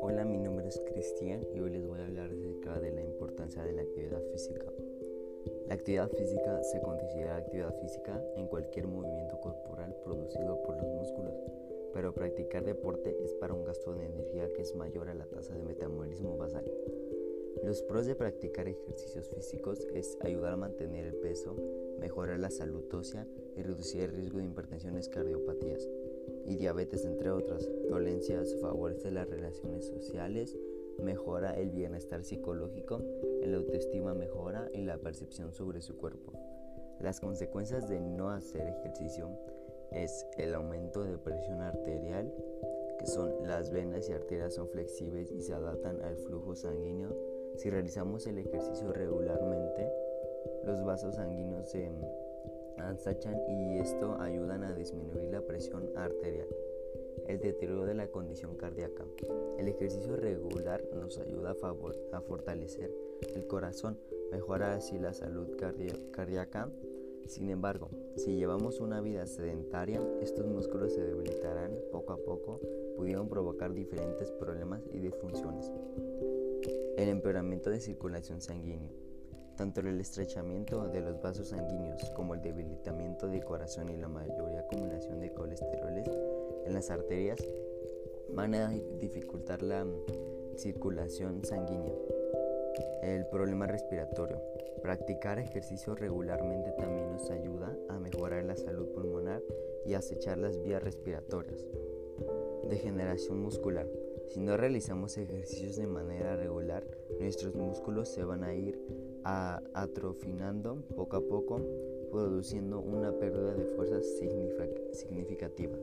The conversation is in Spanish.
Hola, mi nombre es Cristian y hoy les voy a hablar acerca de la importancia de la actividad física. La actividad física se considera actividad física en cualquier movimiento corporal producido por los músculos, pero practicar deporte es para un gasto de energía que es mayor a la tasa de metabolismo basal. Los pros de practicar ejercicios físicos es ayudar a mantener el peso, mejorar la salud ósea y reducir el riesgo de hipertensiones, cardiopatías y diabetes, entre otras. Dolencias favorece las relaciones sociales, mejora el bienestar psicológico, el autoestima mejora y la percepción sobre su cuerpo. Las consecuencias de no hacer ejercicio es el aumento de presión arterial, que son las venas y arterias son flexibles y se adaptan al flujo sanguíneo si realizamos el ejercicio regularmente, los vasos sanguíneos se ansachan y esto ayuda a disminuir la presión arterial. El deterioro de la condición cardíaca. El ejercicio regular nos ayuda a, a fortalecer el corazón, mejora así la salud cardíaca. Sin embargo, si llevamos una vida sedentaria, estos músculos se debilitarán poco a poco, pudiendo provocar diferentes problemas y disfunciones. El empeoramiento de circulación sanguínea. Tanto el estrechamiento de los vasos sanguíneos como el debilitamiento del corazón y la mayor acumulación de colesteroles en las arterias van a dificultar la circulación sanguínea. El problema respiratorio. Practicar ejercicio regularmente también nos ayuda a mejorar la salud pulmonar y acechar las vías respiratorias. Degeneración muscular. Si no realizamos ejercicios de manera regular, nuestros músculos se van a ir atrofinando poco a poco, produciendo una pérdida de fuerza significativa.